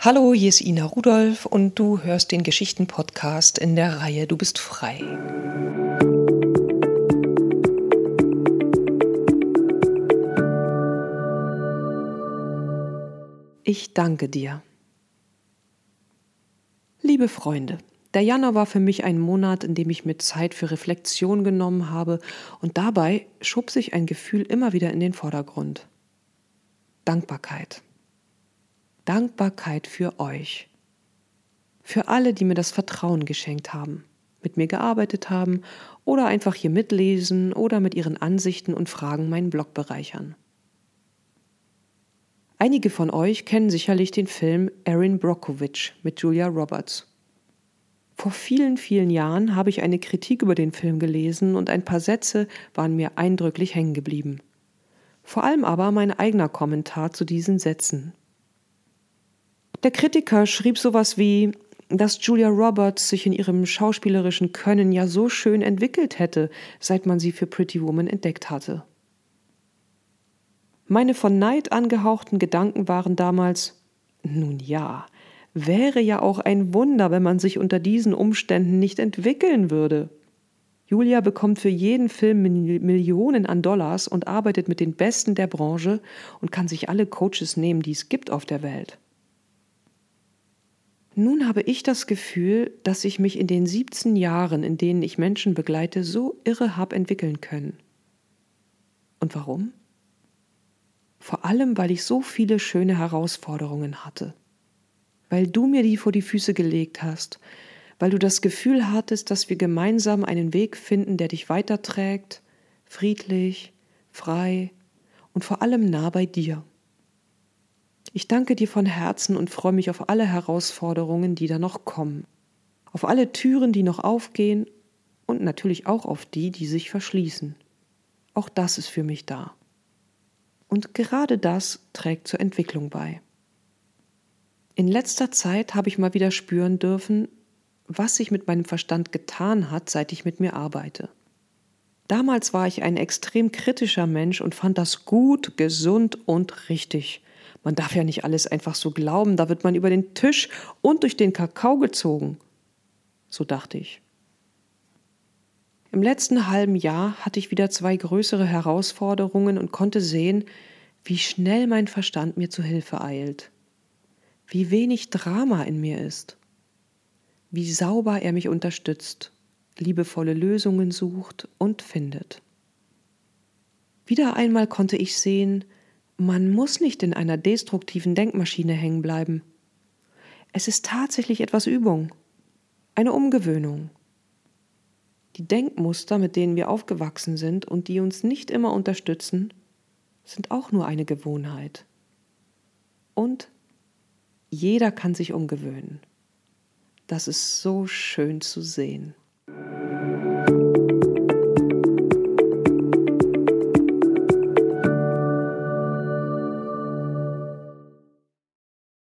Hallo, hier ist Ina Rudolph und du hörst den Geschichten-Podcast in der Reihe Du bist frei. Ich danke dir. Liebe Freunde, der Januar war für mich ein Monat, in dem ich mir Zeit für Reflexion genommen habe und dabei schob sich ein Gefühl immer wieder in den Vordergrund. Dankbarkeit. Dankbarkeit für euch. Für alle, die mir das Vertrauen geschenkt haben, mit mir gearbeitet haben oder einfach hier mitlesen oder mit ihren Ansichten und Fragen meinen Blog bereichern. Einige von euch kennen sicherlich den Film Erin Brockovich mit Julia Roberts. Vor vielen, vielen Jahren habe ich eine Kritik über den Film gelesen und ein paar Sätze waren mir eindrücklich hängen geblieben. Vor allem aber mein eigener Kommentar zu diesen Sätzen, der Kritiker schrieb sowas wie, dass Julia Roberts sich in ihrem schauspielerischen Können ja so schön entwickelt hätte, seit man sie für Pretty Woman entdeckt hatte. Meine von Neid angehauchten Gedanken waren damals, nun ja, wäre ja auch ein Wunder, wenn man sich unter diesen Umständen nicht entwickeln würde. Julia bekommt für jeden Film Millionen an Dollars und arbeitet mit den Besten der Branche und kann sich alle Coaches nehmen, die es gibt auf der Welt. Nun habe ich das Gefühl, dass ich mich in den 17 Jahren, in denen ich Menschen begleite, so irre habe entwickeln können. Und warum? Vor allem, weil ich so viele schöne Herausforderungen hatte. Weil du mir die vor die Füße gelegt hast, weil du das Gefühl hattest, dass wir gemeinsam einen Weg finden, der dich weiterträgt, friedlich, frei und vor allem nah bei dir. Ich danke dir von Herzen und freue mich auf alle Herausforderungen, die da noch kommen, auf alle Türen, die noch aufgehen und natürlich auch auf die, die sich verschließen. Auch das ist für mich da. Und gerade das trägt zur Entwicklung bei. In letzter Zeit habe ich mal wieder spüren dürfen, was sich mit meinem Verstand getan hat, seit ich mit mir arbeite. Damals war ich ein extrem kritischer Mensch und fand das gut, gesund und richtig. Man darf ja nicht alles einfach so glauben, da wird man über den Tisch und durch den Kakao gezogen. So dachte ich. Im letzten halben Jahr hatte ich wieder zwei größere Herausforderungen und konnte sehen, wie schnell mein Verstand mir zu Hilfe eilt, wie wenig Drama in mir ist, wie sauber er mich unterstützt, liebevolle Lösungen sucht und findet. Wieder einmal konnte ich sehen, man muss nicht in einer destruktiven Denkmaschine hängen bleiben. Es ist tatsächlich etwas Übung, eine Umgewöhnung. Die Denkmuster, mit denen wir aufgewachsen sind und die uns nicht immer unterstützen, sind auch nur eine Gewohnheit. Und jeder kann sich umgewöhnen. Das ist so schön zu sehen.